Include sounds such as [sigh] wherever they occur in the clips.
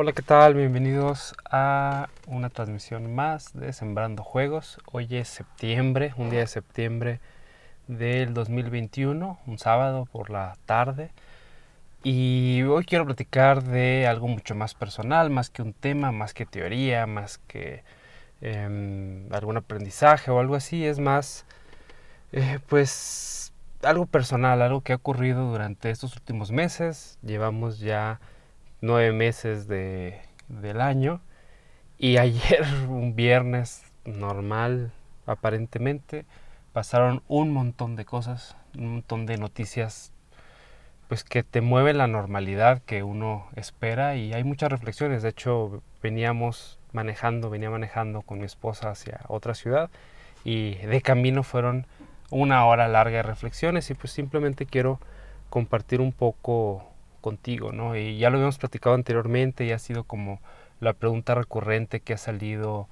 Hola, ¿qué tal? Bienvenidos a una transmisión más de Sembrando Juegos. Hoy es septiembre, un día de septiembre del 2021, un sábado por la tarde. Y hoy quiero platicar de algo mucho más personal, más que un tema, más que teoría, más que em, algún aprendizaje o algo así. Es más, eh, pues, algo personal, algo que ha ocurrido durante estos últimos meses. Llevamos ya nueve meses de, del año. Y ayer, [laughs] un viernes normal, aparentemente, pasaron un montón de cosas, un montón de noticias, pues que te mueve la normalidad que uno espera y hay muchas reflexiones. De hecho, veníamos manejando, venía manejando con mi esposa hacia otra ciudad y de camino fueron una hora larga de reflexiones y pues simplemente quiero compartir un poco contigo, ¿no? Y ya lo habíamos platicado anteriormente y ha sido como la pregunta recurrente que ha salido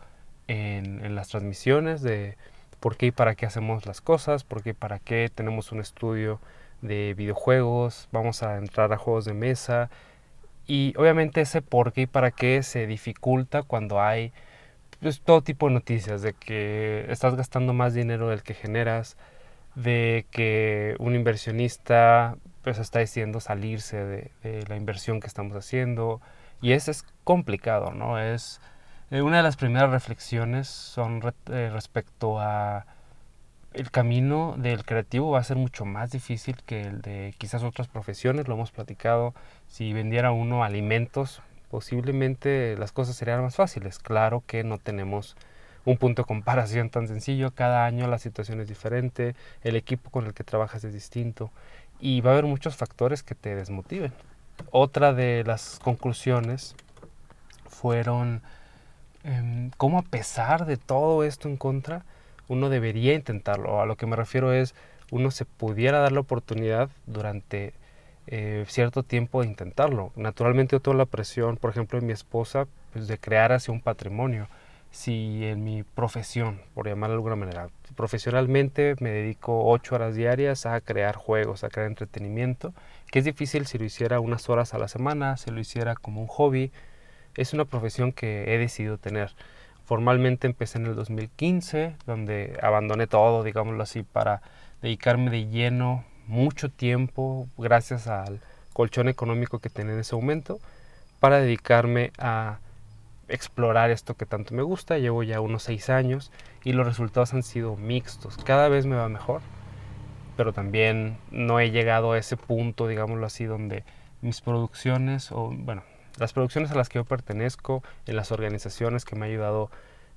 en, las transmisiones de por qué y para qué hacemos las cosas, por qué y para qué tenemos un estudio de videojuegos, vamos a entrar a juegos de mesa y obviamente ese por qué y para qué se dificulta cuando hay pues, todo tipo de noticias de que estás gastando más dinero del que generas, de que un inversionista pues está diciendo salirse de, la inversión que estamos haciendo. Y eso es complicado, ¿no? Es eh, una de las primeras reflexiones son eh, respecto a el camino del creativo va a ser mucho más difícil que el de quizás otras profesiones, lo hemos platicado, si vendiera uno alimentos, posiblemente las cosas serían más fáciles. Claro que no tenemos un punto de comparación tan sencillo, cada año la situación es diferente, el equipo con el que trabajas es distinto y va a haber muchos factores que te desmotiven. Otra de las conclusiones fueron em, cómo a pesar de todo esto en contra, uno debería intentarlo. A lo que me refiero es, uno se pudiera dar la oportunidad durante eh, cierto tiempo de intentarlo. Naturalmente yo tengo la presión, por ejemplo, de mi esposa, pues, de crear así un patrimonio si en mi profesión, por llamarlo de alguna manera, profesionalmente me dedico ocho horas diarias a crear juegos, a crear entretenimiento, que es difícil si lo hiciera unas horas a la semana, si lo hiciera como un hobby, es una profesión que he decidido tener. Formalmente empecé en el 2015, donde abandoné todo, digámoslo así, para dedicarme de lleno mucho tiempo, gracias al colchón económico que tenía en ese momento, para dedicarme a explorar esto que tanto me gusta. Llevo ya unos seis años y los resultados han sido mixtos. Cada vez me va mejor, pero también no he llegado a ese punto, digámoslo así, donde mis producciones, o bueno, las producciones a las que yo pertenezco, en las organizaciones que me ha ayudado,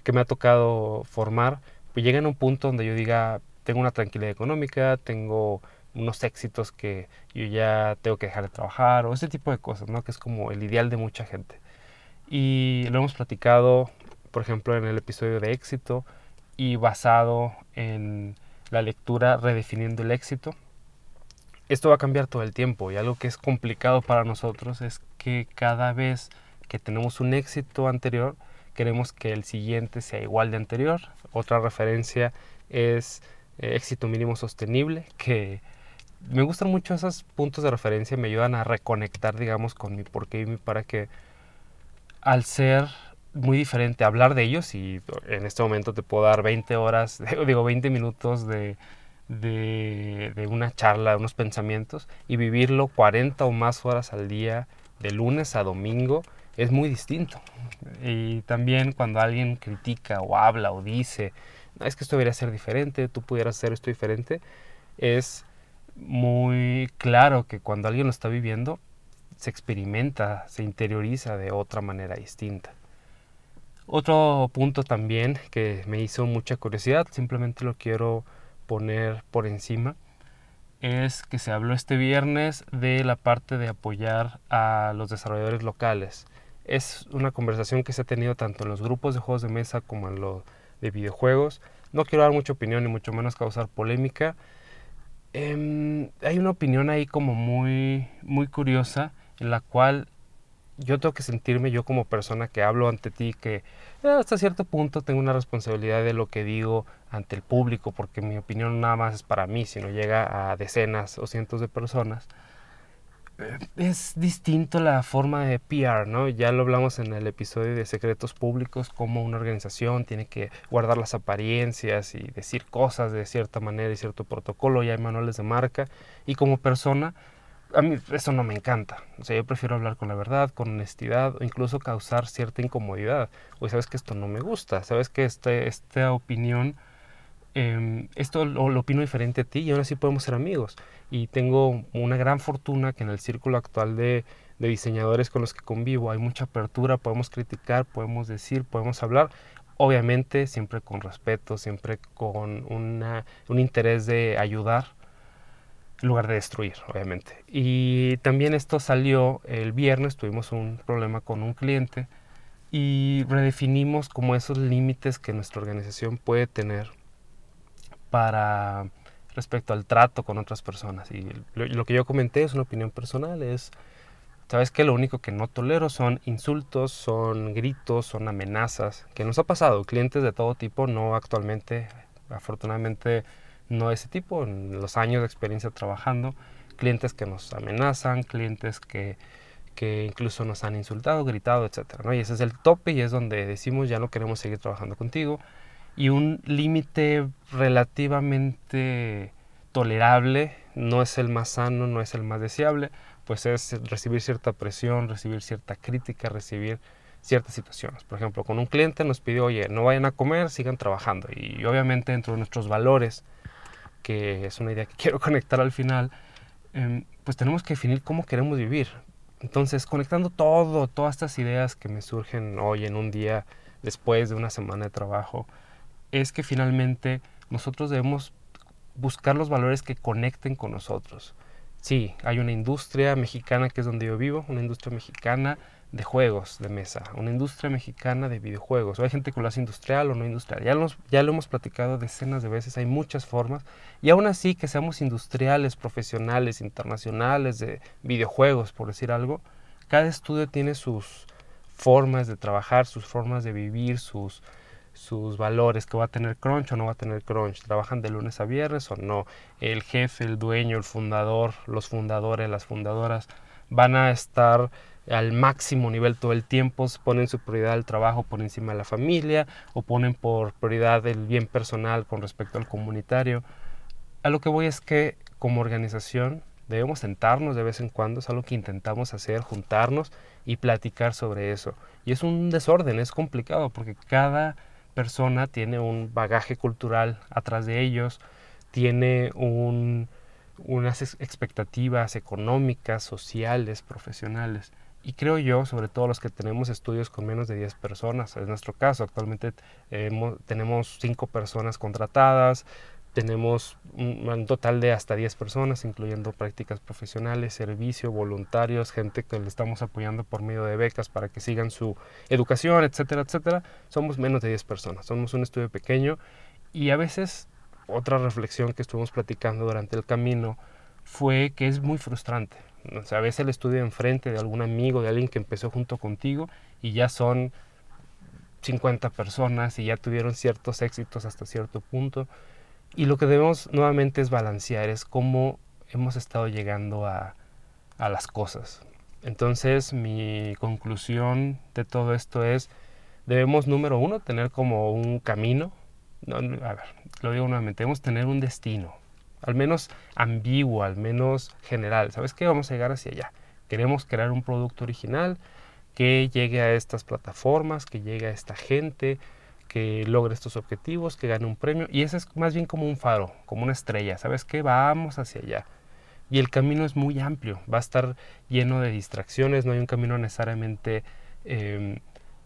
que me ha tocado formar, pues llegan a un punto donde yo diga, tengo una tranquilidad económica, tengo unos éxitos que yo ya tengo que dejar de trabajar, o ese tipo de cosas, ¿no? Que es como el ideal de mucha gente. Y lo hemos platicado, por ejemplo, en el episodio de éxito y basado en la lectura Redefiniendo el éxito. Esto va a cambiar todo el tiempo y algo que es complicado para nosotros es que cada vez que tenemos un éxito anterior, queremos que el siguiente sea igual de anterior. Otra referencia es eh, éxito mínimo sostenible, que me gustan mucho esos puntos de referencia, me ayudan a reconectar, digamos, con mi por qué y mi para qué al ser muy diferente hablar de ellos y en este momento te puedo dar 20 horas, [laughs] digo 20 minutos de, de, una charla, de unos pensamientos y vivirlo 40 o más horas al día de lunes a domingo es muy distinto. Y también cuando alguien critica o habla o dice, es que esto debería ser diferente, tú pudieras hacer esto diferente, es muy claro que cuando alguien lo está viviendo, se experimenta, se interioriza de otra manera distinta. Otro punto también que me hizo mucha curiosidad, simplemente lo quiero poner por encima, es que se habló este viernes de la parte de apoyar a los desarrolladores locales. Es una conversación que se ha tenido tanto en los grupos de juegos de mesa como en los de videojuegos. No quiero dar mucha opinión ni mucho menos causar polémica. Em, hay una opinión ahí como muy, muy curiosa la cual yo tengo que sentirme yo como persona que hablo ante ti, que eh, hasta cierto punto tengo una responsabilidad de lo que digo ante el público, porque mi opinión nada más es para mí, sino llega a decenas o cientos de personas. es distinto la forma de PR, ¿no? Ya lo hablamos en el episodio de secretos públicos, cómo una organización tiene que guardar las apariencias y decir cosas de cierta manera y cierto protocolo, ya hay manuales de marca, y como persona, a mí eso no me encanta. O sea, yo prefiero hablar con la verdad, con honestidad, o incluso causar cierta incomodidad. O sabes que esto no me gusta, sabes que este, esta opinión Em, esto lo, lo, opino diferente a ti y ahora sí podemos ser amigos. Y tengo una gran fortuna que en el círculo actual de, de, diseñadores con los que convivo hay mucha apertura, podemos criticar, podemos decir, podemos hablar. Obviamente siempre con respeto, siempre con una, un interés de ayudar en lugar de destruir, obviamente. Y también esto salió el viernes, tuvimos un problema con un cliente y redefinimos como esos límites que nuestra organización puede tener para respecto al trato con otras personas. Y lo, que yo comenté es una opinión personal, es, sabes que lo único que no tolero son insultos, son gritos, son amenazas, que nos ha pasado, clientes de todo tipo, no actualmente, afortunadamente no ese tipo, en los años de experiencia trabajando, clientes que nos amenazan, clientes que, que incluso nos han insultado, gritado, etc. ¿no? Y ese es el tope y es donde decimos ya no queremos seguir trabajando contigo y un límite relativamente tolerable, no es el más sano, no es el más deseable, pues es recibir cierta presión, recibir cierta crítica, recibir ciertas situaciones. Por ejemplo, con un cliente nos pidió, oye, no vayan a comer, sigan trabajando. Y obviamente dentro de nuestros valores, que es una idea que [laughs] quiero conectar al final, em, pues tenemos que definir cómo queremos vivir. Entonces, conectando todo, todas estas ideas que me surgen hoy en un día después de una semana de trabajo, es que finalmente nosotros debemos buscar los valores que conecten con nosotros. Sí, hay una industria mexicana que es donde yo vivo, una industria mexicana de juegos de mesa, una industria mexicana de videojuegos. O hay gente que lo hace industrial o no industrial. Ya, ya lo hemos platicado decenas de veces, hay muchas formas. Y aún así que seamos industriales, profesionales, internacionales de videojuegos, por decir algo, cada estudio tiene sus formas de trabajar, sus formas de vivir, sus, sus valores, que va a tener crunch o no va a tener crunch, trabajan de lunes a viernes o no, el jefe, el dueño, el fundador, los fundadores, las fundadoras van a estar al máximo nivel todo el tiempo, ponen su prioridad al trabajo por encima de la familia o ponen por prioridad el bien personal con respecto al comunitario. A lo que voy es que como organización debemos sentarnos de vez en cuando, es algo que intentamos hacer, juntarnos y platicar sobre eso. Y es un desorden, es complicado porque cada persona tiene un bagaje cultural atrás de ellos, tiene unas expectativas económicas, sociales, profesionales. Y creo yo, sobre todo los que tenemos estudios con menos de 10 personas, es nuestro caso, actualmente tenemos 5 personas contratadas, tenemos un, total de hasta 10 personas, incluyendo prácticas profesionales, servicio, voluntarios, gente que le estamos apoyando por medio de becas para que sigan su educación, etcétera, etcétera. Somos menos de 10 personas, somos un estudio pequeño y a veces otra reflexión que estuvimos platicando durante el camino fue que es muy frustrante. O sea, a veces el estudio enfrente de algún amigo, de alguien que empezó junto contigo y ya son 50 personas y ya tuvieron ciertos éxitos hasta cierto punto y lo que debemos nuevamente es balancear, es cómo hemos estado llegando a, a las cosas. Entonces mi conclusión de todo esto es, debemos, número uno, tener como un camino, no, a ver, lo digo nuevamente, debemos tener un destino, al menos ambiguo, al menos general. ¿Sabes qué? Vamos a llegar hacia allá. Queremos crear un producto original que llegue a estas plataformas, que llegue a esta gente, que logre estos objetivos, que gane un premio. Y ese es más bien como un faro, como una estrella. ¿Sabes qué? Vamos hacia allá. Y el camino es muy amplio, va a estar lleno de distracciones, no hay un camino necesariamente em,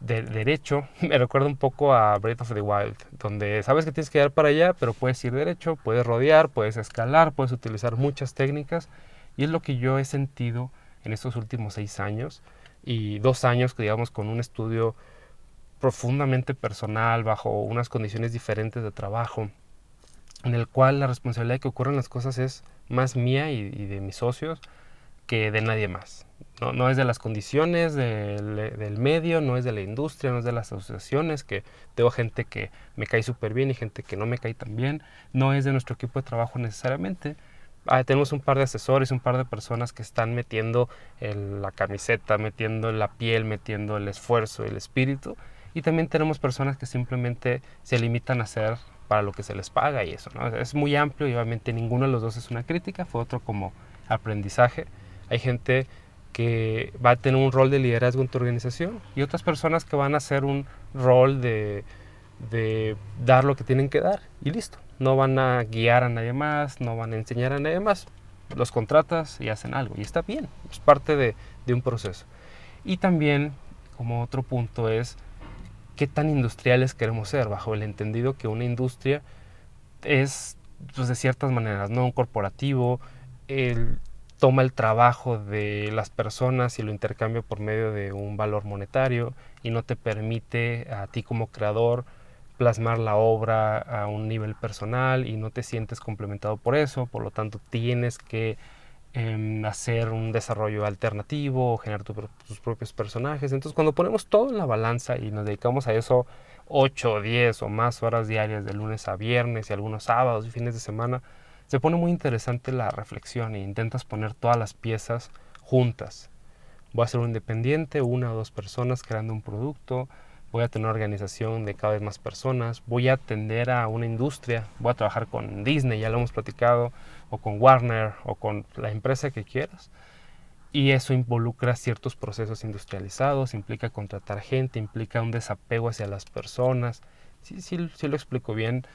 de derecho. [laughs] Me recuerda un poco a Breath of the Wild, donde sabes que tienes que ir para allá, pero puedes ir derecho, puedes rodear, puedes escalar, puedes utilizar muchas técnicas. Y es lo que yo he sentido en estos últimos seis años y dos años, digamos, con un estudio profundamente personal, bajo unas condiciones diferentes de trabajo, en el cual la responsabilidad de que ocurran las cosas es más mía y, de mis socios que de nadie más. No, no es de las condiciones del, medio, no es de la industria, no es de las asociaciones, que tengo gente que me cae súper bien y gente que no me cae tan bien, no es de nuestro equipo de trabajo necesariamente, ah, tenemos un par de asesores, un par de personas que están metiendo la camiseta, metiendo la piel, metiendo el esfuerzo, el espíritu. Y también tenemos personas que simplemente se limitan a hacer para lo que se les paga y eso. Es muy amplio y obviamente ninguno de los dos es una crítica, fue otro como aprendizaje. Hay gente que va a tener un rol de liderazgo en tu organización y otras personas que van a hacer un rol de, dar lo que tienen que dar y listo. No van a guiar a nadie más, no van a enseñar a nadie más. Los contratas y hacen algo y está bien, es parte de, un proceso. Y también, como otro punto, es qué tan industriales queremos ser, bajo el entendido que una industria es pues, de ciertas maneras, no un corporativo, toma el trabajo de las personas y lo intercambia por medio de un valor monetario y no te permite a ti como creador plasmar la obra a un nivel personal y no te sientes complementado por eso, por lo tanto tienes que em, hacer un desarrollo alternativo generar tus propios personajes. Entonces cuando ponemos todo en la balanza y nos dedicamos a eso 8, 10 o más horas diarias de lunes a viernes y algunos sábados y fines de semana, se pone muy interesante la reflexión e intentas poner todas las piezas juntas. Voy a ser un independiente, una o dos personas creando un producto, voy a tener organización de cada vez más personas, voy a atender a una industria, voy a trabajar con Disney, ya lo hemos platicado, o con Warner, o con la empresa que quieras. Y eso involucra ciertos procesos industrializados, implica contratar gente, implica un desapego hacia las personas. Sí, sí, sí lo explico bien.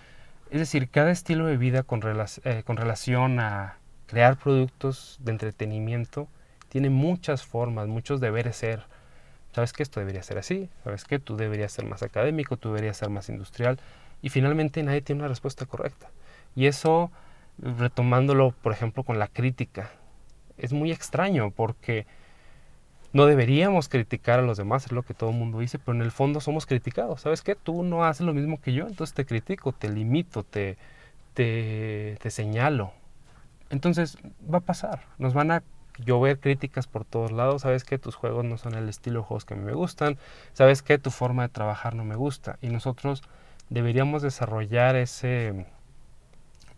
Es decir, cada estilo de vida con, eh, con relación a crear productos de entretenimiento tiene muchas formas, muchos deberes ser ¿Sabes que esto debería ser así? ¿Sabes que tú deberías ser más académico? ¿Tú deberías ser más industrial? Y finalmente nadie tiene una respuesta correcta. Y eso, retomándolo, por ejemplo, con la crítica, es muy extraño porque no deberíamos criticar a los demás, es lo que todo el mundo dice, pero en el fondo somos criticados. ¿Sabes qué? Tú no haces lo mismo que yo, entonces te critico, te limito, te, te, te señalo. Entonces va a pasar, nos van a yo ver críticas por todos lados, sabes que tus juegos no son el estilo de juegos que a mí me gustan, sabes que tu forma de trabajar no me gusta y nosotros deberíamos desarrollar ese,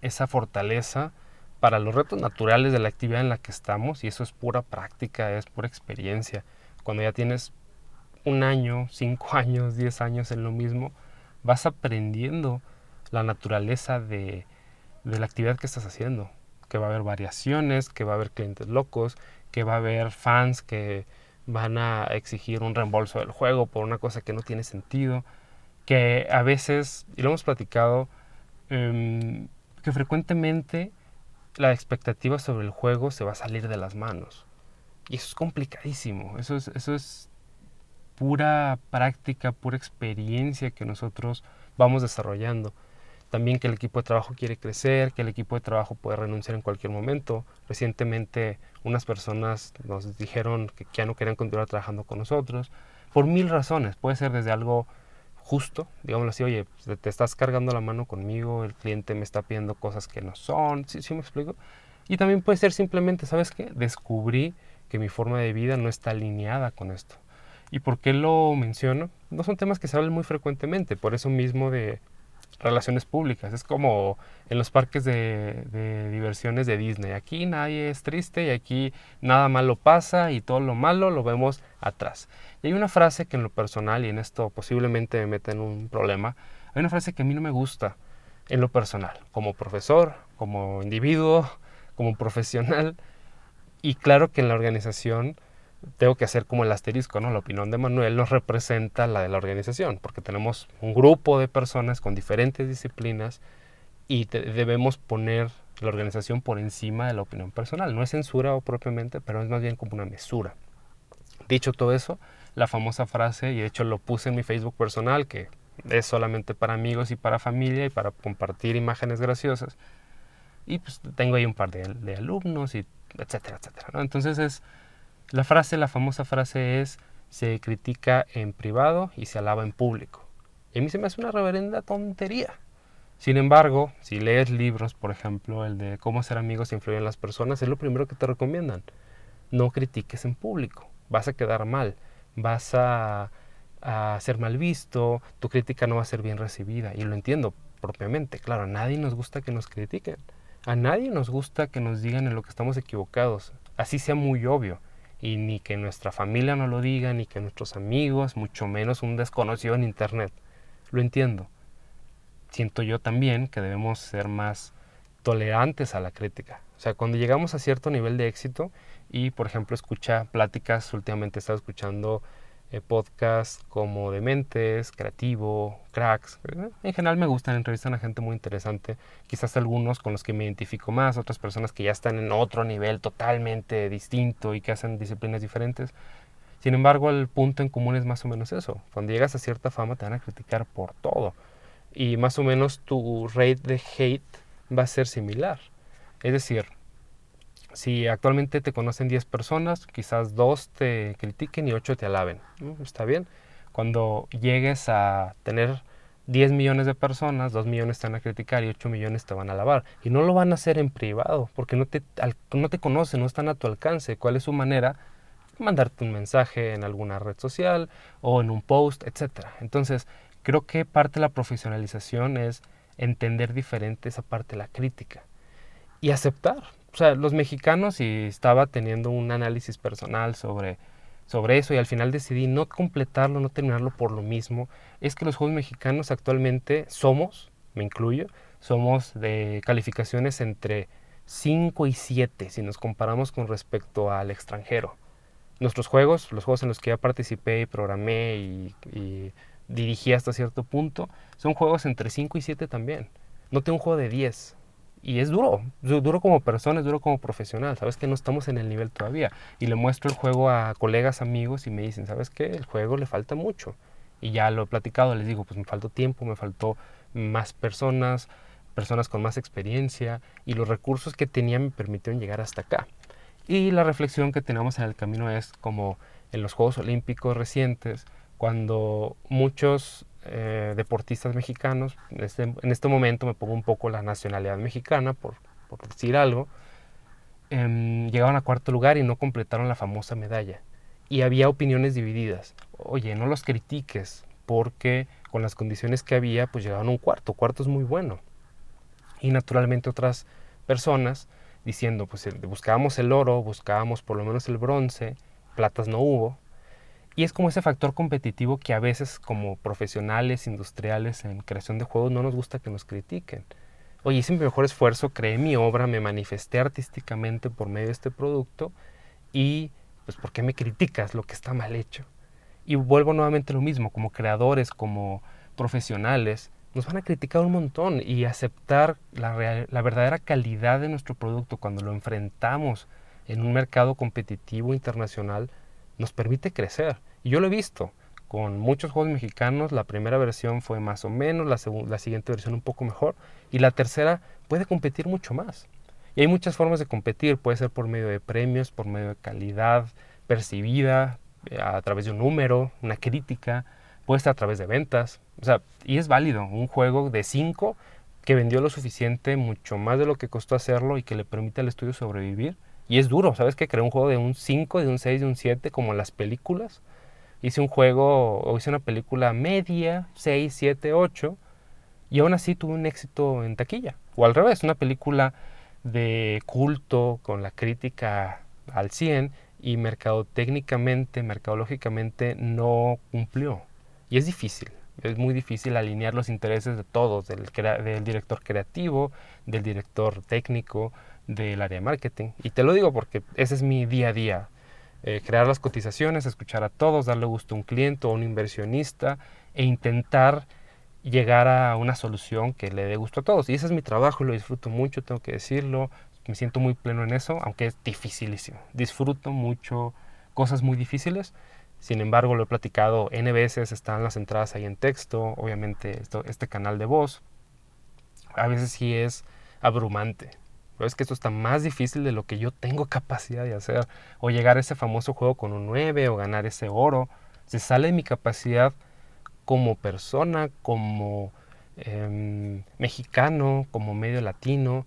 esa fortaleza para los retos naturales de la actividad en la que estamos y eso es pura práctica, es pura experiencia. Cuando ya tienes un año, cinco [laughs] años, diez años en lo mismo, vas aprendiendo la naturaleza de, de la actividad que estás haciendo que va a haber variaciones, que va a haber clientes locos, que va a haber fans que van a exigir un reembolso del juego por una cosa que no tiene sentido, que a veces, y lo hemos platicado, em, que frecuentemente la expectativa sobre el juego se va a salir de las manos. Y eso es complicadísimo, eso es, eso es pura práctica, pura experiencia que nosotros vamos desarrollando también que el equipo de trabajo quiere crecer, que el equipo de trabajo puede renunciar en cualquier momento. Recientemente unas personas nos dijeron que ya no querían continuar trabajando con nosotros por mil razones. Puede ser desde algo justo, digámoslo así, oye, pues, te estás cargando la mano conmigo, el cliente me está pidiendo cosas que no son, ¿sí, sí me explico? Y también puede ser simplemente, ¿sabes qué? Descubrí que mi forma de vida no está alineada con esto. ¿Y por qué lo menciono? No son temas que se hablan muy frecuentemente, por eso mismo de relaciones públicas. Es como en los parques de, diversiones de Disney. Aquí nadie es triste y aquí nada malo pasa y todo lo malo lo vemos atrás. Y hay una frase que en lo personal, y en esto posiblemente me mete en un problema, hay una frase que a mí no me gusta en lo personal, como profesor, como individuo, como profesional. Y claro que en la organización tengo que hacer como el asterisco, ¿no? La opinión de Manuel nos representa la de la organización, porque tenemos un grupo de personas con diferentes disciplinas y debemos poner la organización por encima de la opinión personal. No es censura o propiamente, pero es más bien como una mesura. Dicho todo eso, la famosa frase, y de hecho lo puse en mi Facebook personal, que es solamente para amigos y para familia y para compartir imágenes graciosas. Y pues tengo ahí un par de, de alumnos y etcétera, etcétera. ¿no? Entonces es la frase, la famosa frase es, se critica en privado y se alaba en público. Y a mí se me hace una reverenda tontería. Sin embargo, si lees libros, por ejemplo, el de cómo ser amigos e influir en las personas, es lo primero que te recomiendan. No critiques en público, vas a quedar mal, vas a, a ser mal visto, tu crítica no va a ser bien recibida. Y lo entiendo propiamente, claro, a nadie nos gusta que nos critiquen. A nadie nos gusta que nos digan en lo que estamos equivocados, así sea muy obvio. Y ni que nuestra familia nos lo diga, ni que nuestros amigos, mucho menos un desconocido en Internet. Lo entiendo. Siento yo también que debemos ser más tolerantes a la crítica. O sea, cuando llegamos a cierto nivel de éxito y, por ejemplo, escucha pláticas, últimamente he estado escuchando eh, podcasts como Dementes, Creativo, Cracks. En general me gustan, entrevistan a gente muy interesante. Quizás algunos con los que me identifico más, otras personas que ya están en otro nivel totalmente distinto y que hacen disciplinas diferentes. Sin embargo, el punto en común es más o menos eso. Cuando llegas a cierta fama te van a criticar por todo. Y más o menos tu rate de hate va a ser similar. Es decir, si actualmente te conocen 10 personas, quizás 2 te critiquen y 8 te alaben. Está bien. Cuando llegues a tener 10 millones de personas, 2 millones te van a criticar y 8 millones te van a alabar. Y no lo van a hacer en privado, porque no te, no te conocen, no están a tu alcance. ¿Cuál es su manera? Mandarte un mensaje en alguna red social o en un post, etc. Entonces, creo que parte de la profesionalización es entender diferente esa parte de la crítica y aceptar o sea, los mexicanos y estaba teniendo un análisis personal sobre, sobre eso y al final decidí no completarlo, no terminarlo por lo mismo, es que los juegos mexicanos actualmente somos, me incluyo, somos de calificaciones entre 5 y 7 si nos comparamos con respecto al extranjero. Nuestros juegos, los juegos en los que ya participé y programé y, y dirigí hasta cierto punto, son juegos entre 5 y 7 también. No tengo un juego de 10, y es duro, duro como persona, es duro como profesional, sabes que no estamos en el nivel todavía. Y le muestro el juego a colegas, amigos y me dicen, ¿sabes qué? El juego le falta mucho. Y ya lo he platicado, les digo, pues me faltó tiempo, me faltó más personas, personas con más experiencia y los recursos que tenía me permitieron llegar hasta acá. Y la reflexión que tenemos en el camino es como en los Juegos Olímpicos recientes, cuando muchos eh, deportistas mexicanos, en este, en este, momento me pongo un poco la nacionalidad mexicana, por, por decir algo, em, llegaron a cuarto lugar y no completaron la famosa medalla. Y había opiniones divididas. Oye, no los critiques, porque con las condiciones que había, pues llegaron a un cuarto. Cuarto es muy bueno. Y naturalmente otras personas diciendo, pues buscábamos el oro, buscábamos por lo menos el bronce, platas no hubo, y es como ese factor competitivo que a veces como profesionales industriales en creación de juegos no nos gusta que nos critiquen. Oye, hice mi mejor esfuerzo, creé mi obra, me manifesté artísticamente por medio de este producto y pues ¿por qué me criticas lo que está mal hecho? Y vuelvo nuevamente a lo mismo, como creadores, como profesionales, nos van a criticar un montón y aceptar la, la verdadera calidad de nuestro producto cuando lo enfrentamos en un mercado competitivo internacional nos permite crecer. Y yo lo he visto con muchos juegos mexicanos. La primera versión fue más o menos, la, la siguiente versión un poco mejor y la tercera puede competir mucho más. Y hay muchas formas de competir, puede ser por medio de premios, por medio de calidad percibida, eh, a través de un número, una crítica, puede ser a través de ventas. O sea, y es válido, un juego de 5 que vendió lo suficiente, mucho más de lo que costó hacerlo y que le permite al estudio sobrevivir, y es duro, ¿sabes? Que creé un juego de un 5, de un 6, de un 7, como las películas. Hice un juego, o hice una película media, 6, 7, 8, y aún así tuve un éxito en taquilla. O al revés, una película de culto, con la crítica al 100, y mercadotécnicamente, mercadológicamente no cumplió. Y es difícil, es muy difícil alinear los intereses de todos, del, del director creativo, del director técnico, del área de marketing. Y te lo digo porque ese es mi día a día. Eh, crear las cotizaciones, escuchar a todos, darle gusto a un cliente o a un inversionista e intentar llegar a una solución que le dé gusto a todos. Y ese es mi trabajo, lo disfruto mucho, tengo que decirlo. Me siento muy pleno en eso, aunque es dificilísimo. Disfruto mucho cosas muy difíciles. Sin embargo, lo he platicado N veces, están las entradas ahí en texto, obviamente esto, este canal de voz. A veces sí es abrumante, es que esto está más difícil de lo que yo tengo [laughs] capacidad de hacer. O llegar a ese famoso juego con un 9 o ganar ese oro. Se sale de mi capacidad como persona, como em, mexicano, como medio latino.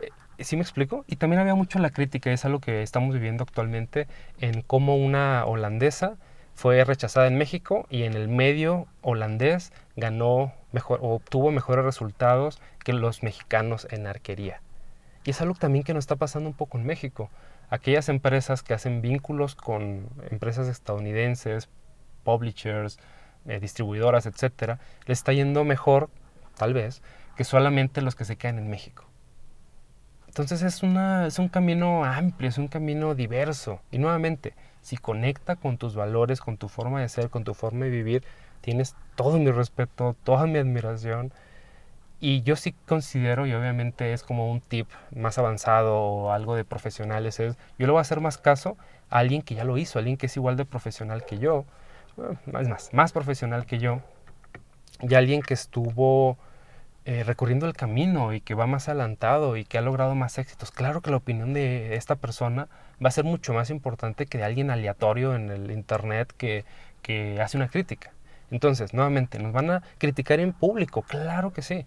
Eh, ¿Sí me explico? Y también había mucho la crítica, es algo que estamos viviendo actualmente, en cómo una holandesa fue rechazada en México y en el medio holandés ganó mejor, obtuvo mejores resultados que los mexicanos en arquería. Y es algo también que nos está pasando un poco en México. Aquellas empresas que hacen vínculos con empresas estadounidenses, publishers, eh, distribuidoras, etcétera, les está yendo mejor, tal vez, que solamente los que se quedan en México. Entonces es, una, es un camino amplio, es un camino diverso. Y nuevamente, si conecta con tus valores, con tu forma de ser, con tu forma de vivir, tienes todo mi respeto, toda mi admiración. Y yo sí considero, y obviamente es como un tip más avanzado o algo de profesionales, es yo le voy a hacer más caso a alguien que ya lo hizo, a alguien que es igual de profesional que yo, es más, más profesional que yo, y alguien que estuvo eh, recorriendo el camino y que va más adelantado y que ha logrado más éxitos. Claro que la opinión de esta persona va a ser mucho más importante que de alguien aleatorio en el Internet que, que hace una crítica. Entonces, nuevamente, ¿nos van a criticar en público? Claro que sí.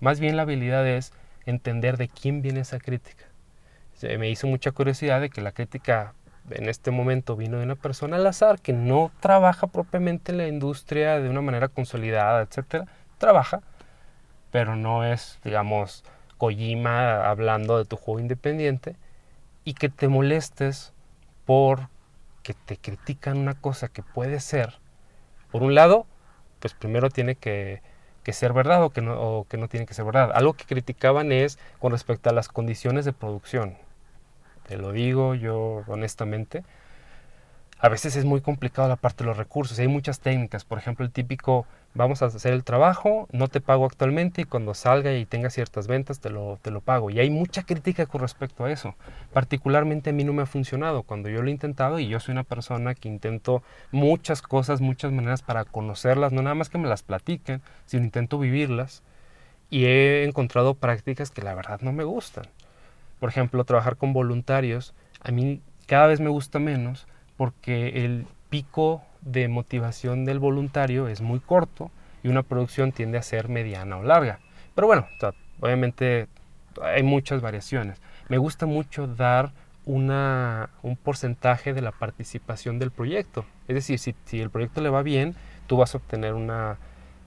Más bien la habilidad es entender de quién viene esa crítica. me hizo mucha curiosidad de que la crítica en este momento vino de una persona al azar que no trabaja propiamente en la industria de una manera consolidada, etcétera. Trabaja, pero no es, digamos, Kojima hablando de tu juego independiente y que te molestes por que te critican una cosa que puede ser, por un lado, pues primero tiene que, ser verdad o que, no, o que no tiene que ser verdad. Algo que criticaban es con respecto a las condiciones de producción. Te lo digo yo honestamente. A veces es muy complicado la parte de los recursos. Hay muchas técnicas. Por ejemplo, el típico vamos a hacer el trabajo, no te pago actualmente y cuando salga y tenga ciertas ventas te lo, te lo pago. Y hay mucha crítica con respecto a eso. Particularmente a mí no me ha funcionado cuando yo lo he intentado y yo soy una persona que intento muchas cosas, muchas maneras para conocerlas, no nada más que me las platiquen, sino intento vivirlas. Y he encontrado prácticas que la verdad no me gustan. Por ejemplo, trabajar con voluntarios, a mí cada vez me gusta menos porque el pico de motivación del voluntario es muy corto y una producción tiende a ser mediana o larga. Pero bueno, obviamente hay muchas variaciones. Me gusta mucho dar una, un porcentaje de la participación del proyecto. Es decir, si, si el proyecto le va bien, tú vas a obtener una,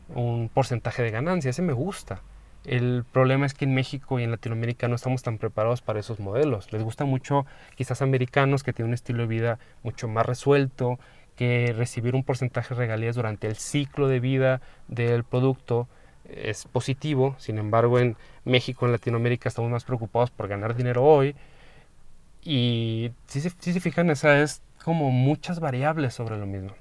un porcentaje de ganancia. Ese me gusta. El problema es que en México y en Latinoamérica no estamos tan preparados para esos modelos. Les gusta mucho quizás americanos que tienen un estilo de vida mucho más resuelto, que recibir un porcentaje de regalías durante el ciclo de vida del producto es positivo, sin embargo en México, en Latinoamérica estamos más preocupados por ganar dinero hoy y si se, si se fijan, esa es como muchas variables sobre lo mismo.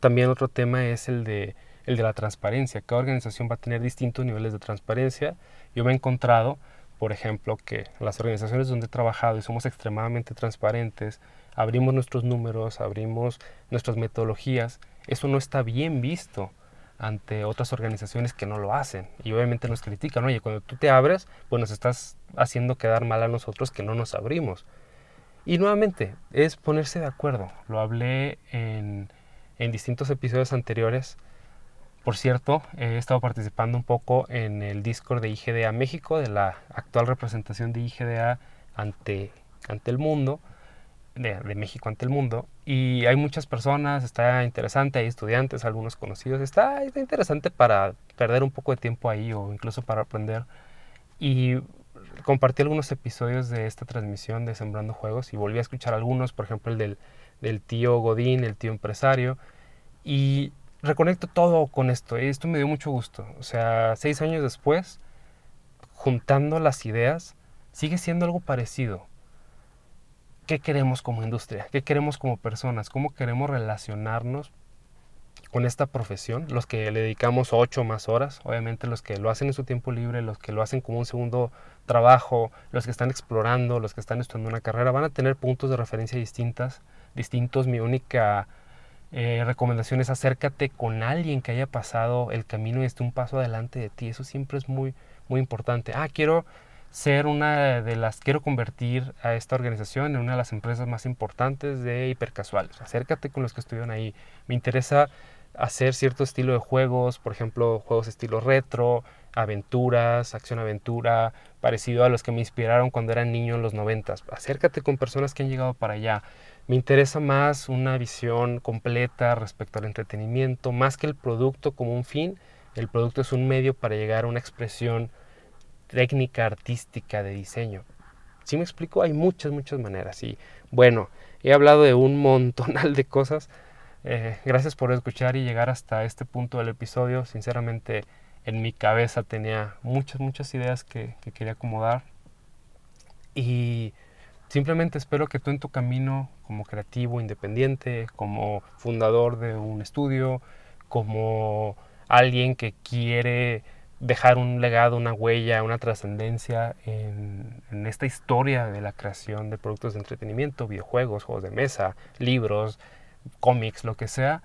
También otro tema es el de, el de la transparencia. Cada organización va a tener distintos niveles de transparencia. Yo me he encontrado, por ejemplo, que las organizaciones donde he trabajado y somos extremadamente transparentes, abrimos nuestros números, abrimos nuestras metodologías, eso no está bien visto ante otras organizaciones que no lo hacen y obviamente nos critican, oye, cuando tú te abres, pues nos estás haciendo quedar mal a nosotros que no nos abrimos. Y nuevamente, es ponerse de acuerdo. Lo hablé en, en distintos episodios anteriores. Por cierto, he estado participando un poco en el Discord de IGDA México, de la actual representación de IGDA ante, ante el mundo de, México ante el mundo. Y hay muchas personas, está interesante, hay estudiantes, algunos conocidos, está, está interesante para perder un poco de tiempo ahí o incluso para aprender. Y compartí algunos episodios de esta transmisión de Sembrando Juegos y volví a escuchar algunos, por ejemplo el del, del tío Godín, el tío empresario. Y reconecto todo con esto. Y esto me dio mucho gusto. O sea, seis años después, juntando las ideas, sigue siendo algo parecido qué queremos como industria, qué queremos como personas, cómo queremos relacionarnos con esta profesión, los que le dedicamos ocho más horas, obviamente los que lo hacen en su tiempo libre, los que lo hacen como un segundo trabajo, los que están explorando, los que están estudiando una carrera, van a tener puntos de referencia distintas, distintos. Mi única eh, recomendación es acércate con alguien que haya pasado el camino y esté un paso adelante de ti. Eso siempre es muy, muy importante. Ah, quiero ser una de las, quiero convertir a esta organización en una de las empresas más importantes de hipercasuales. Acércate con los que estuvieron ahí. Me interesa hacer cierto estilo de juegos, por ejemplo, juegos estilo retro, aventuras, acción-aventura, parecido a los que me inspiraron cuando era niño en los noventas. Acércate con personas que han llegado para allá. Me interesa más una visión completa respecto al entretenimiento, más que el producto como un fin. El producto es un medio para llegar a una expresión técnica artística de diseño. Si me explico, hay muchas, muchas maneras. Y bueno, he hablado de un montonal de cosas. Eh, gracias por escuchar y llegar hasta este punto del episodio. Sinceramente, en mi cabeza tenía muchas, muchas ideas que, que quería acomodar. Y simplemente espero que tú en tu camino como creativo, independiente, como fundador de un estudio, como alguien que quiere dejar un legado, una huella, una trascendencia en, esta historia de la creación de productos de entretenimiento, videojuegos, juegos de mesa, libros, cómics, lo que sea,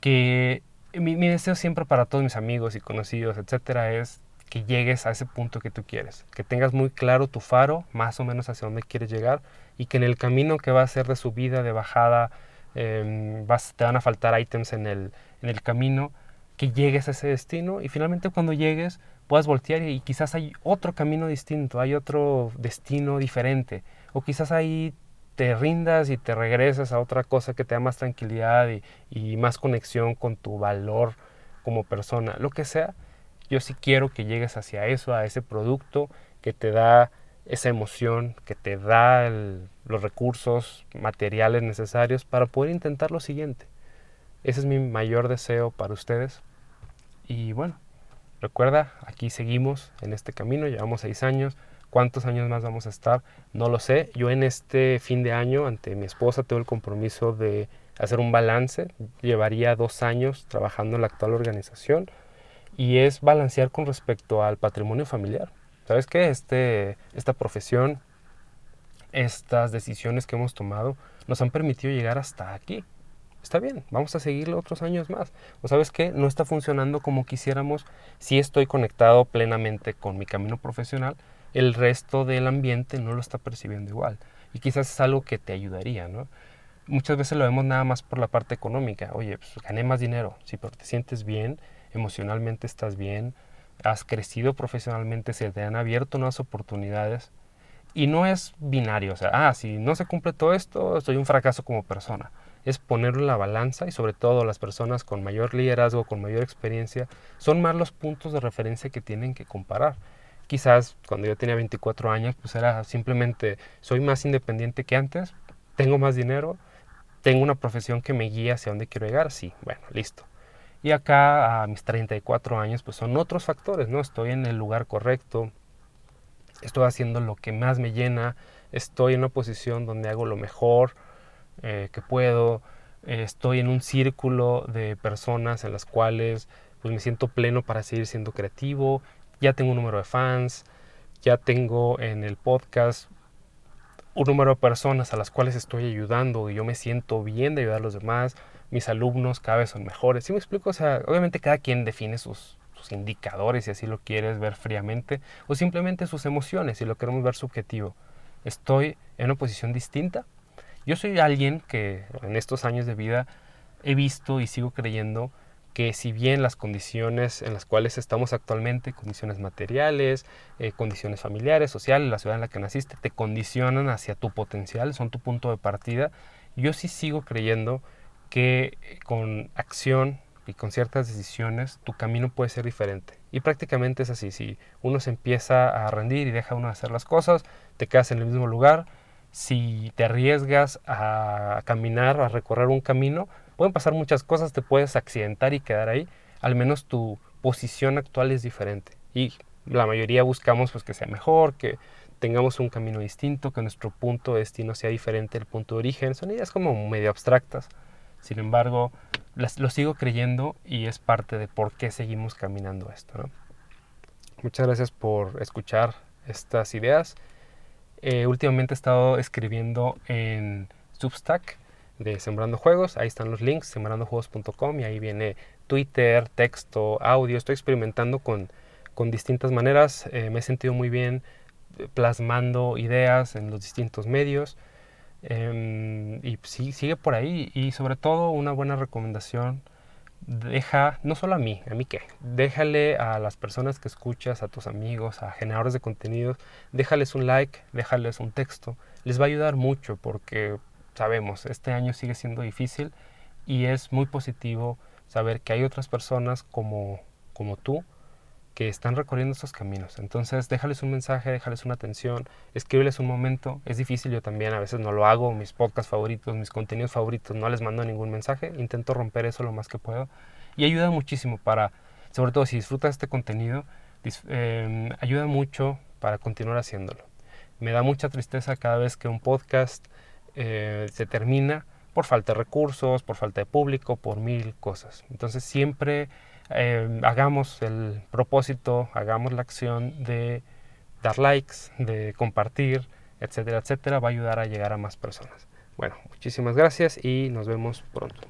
que mi, deseo siempre para todos mis amigos y conocidos, etcétera, es que llegues a ese punto que tú quieres, que tengas muy claro tu faro, más o menos hacia dónde quieres llegar, y que en el camino que va a ser de subida, de bajada, em, te van a faltar ítems en el, en el camino, que llegues a ese destino y finalmente cuando llegues puedas voltear y quizás hay otro camino distinto, hay otro destino diferente, o quizás ahí te rindas y te regresas a otra cosa que te da más tranquilidad y, más conexión con tu valor como persona, lo que sea, yo sí quiero que llegues hacia eso, a ese producto que te da esa emoción, que te da los recursos materiales necesarios para poder intentar lo siguiente. Ese es mi mayor deseo para ustedes. Y bueno, recuerda, aquí seguimos en este camino, llevamos seis años. ¿Cuántos años más vamos a estar? No lo sé. Yo en este fin de año, ante mi esposa, tengo el compromiso de hacer un balance. Llevaría dos años trabajando en la actual organización y es balancear con respecto al patrimonio familiar. ¿Sabes qué? Este, esta profesión, estas decisiones que hemos tomado nos han permitido llegar hasta aquí está bien, vamos a seguirlo otros años más. O sabes qué, no está funcionando como quisiéramos, si estoy conectado plenamente con mi camino profesional, el resto del ambiente no lo está percibiendo igual. Y quizás es algo que te ayudaría, ¿no? Muchas veces lo vemos nada más por la parte económica. Oye, pues gané más dinero, sí, pero te sientes bien, emocionalmente estás bien, has crecido profesionalmente, se te han abierto nuevas oportunidades. Y no es binario, o sea, ah, si no se cumple todo esto, soy un fracaso como persona es ponerlo en la balanza y sobre todo las personas con mayor liderazgo, con mayor experiencia, son más los puntos de referencia que tienen que comparar. Quizás cuando yo tenía 24 años, pues era simplemente, soy más independiente que antes, tengo más dinero, tengo una profesión que me guía hacia dónde quiero llegar, sí, bueno, listo. Y acá a mis 34 años, pues son otros factores, ¿no? Estoy en el lugar correcto, estoy haciendo lo que más me llena, estoy en una posición donde hago lo mejor, eh, que puedo, eh, estoy en un círculo de personas en las cuales pues, me siento pleno para seguir siendo creativo, ya tengo un número de fans, ya tengo en el podcast un número de personas a las cuales estoy ayudando y yo me siento bien de ayudar a los demás, mis alumnos cada vez son mejores. ¿Sí me explico? O sea, obviamente cada quien define sus, indicadores si así lo quieres ver fríamente o simplemente sus emociones si lo queremos ver subjetivo. Estoy en una posición distinta yo soy alguien que en estos años de vida he visto y sigo creyendo que si bien las condiciones en las cuales estamos actualmente, condiciones materiales, eh, condiciones familiares, sociales, la ciudad en la que naciste, te condicionan hacia tu potencial, son tu punto de partida, yo sí sigo creyendo que con acción y con ciertas decisiones tu camino puede ser diferente. Y prácticamente es así, si uno se empieza a rendir y deja uno hacer las cosas, te quedas en el mismo lugar, si te arriesgas a caminar, a recorrer un camino, pueden pasar muchas cosas, te puedes accidentar y quedar ahí. Al menos tu posición actual es diferente. Y la mayoría buscamos pues, que sea mejor, que tengamos un camino distinto, que nuestro punto de destino sea diferente del punto de origen. Son ideas como medio abstractas. Sin embargo, lo sigo creyendo y es parte de por qué seguimos caminando esto. Muchas gracias por escuchar estas ideas. Eh, últimamente he estado escribiendo en Substack de Sembrando Juegos. Ahí están los links, sembrandojuegos.com y ahí viene Twitter, texto, audio. Estoy experimentando con, con distintas maneras. Eh, me he sentido muy bien eh, plasmando ideas en los distintos medios. Em, y sí, sigue por ahí. Y sobre todo una buena recomendación deja, no solo a mí, a mí qué, déjale a las personas que escuchas, a tus amigos, a generadores de contenidos, déjales un like, déjales un texto, les va a ayudar mucho porque sabemos, este año sigue siendo difícil y es muy positivo saber que hay otras personas como, como tú que están recorriendo estos caminos. Entonces, déjales un mensaje, déjales una atención, escríbeles un momento. Es difícil, yo también a veces no lo hago, mis podcasts favoritos, mis contenidos favoritos, no les mando ningún mensaje. Intento romper eso lo más que puedo. Y ayuda muchísimo para, sobre todo si disfrutas este contenido, em, ayuda mucho para continuar haciéndolo. Me da mucha tristeza cada vez que un podcast eh, se termina por falta de recursos, por falta de público, por mil cosas. Entonces siempre eh, hagamos el propósito, hagamos la acción de dar likes, de compartir, etcétera, etcétera, va a ayudar a llegar a más personas. Bueno, muchísimas gracias y nos vemos pronto.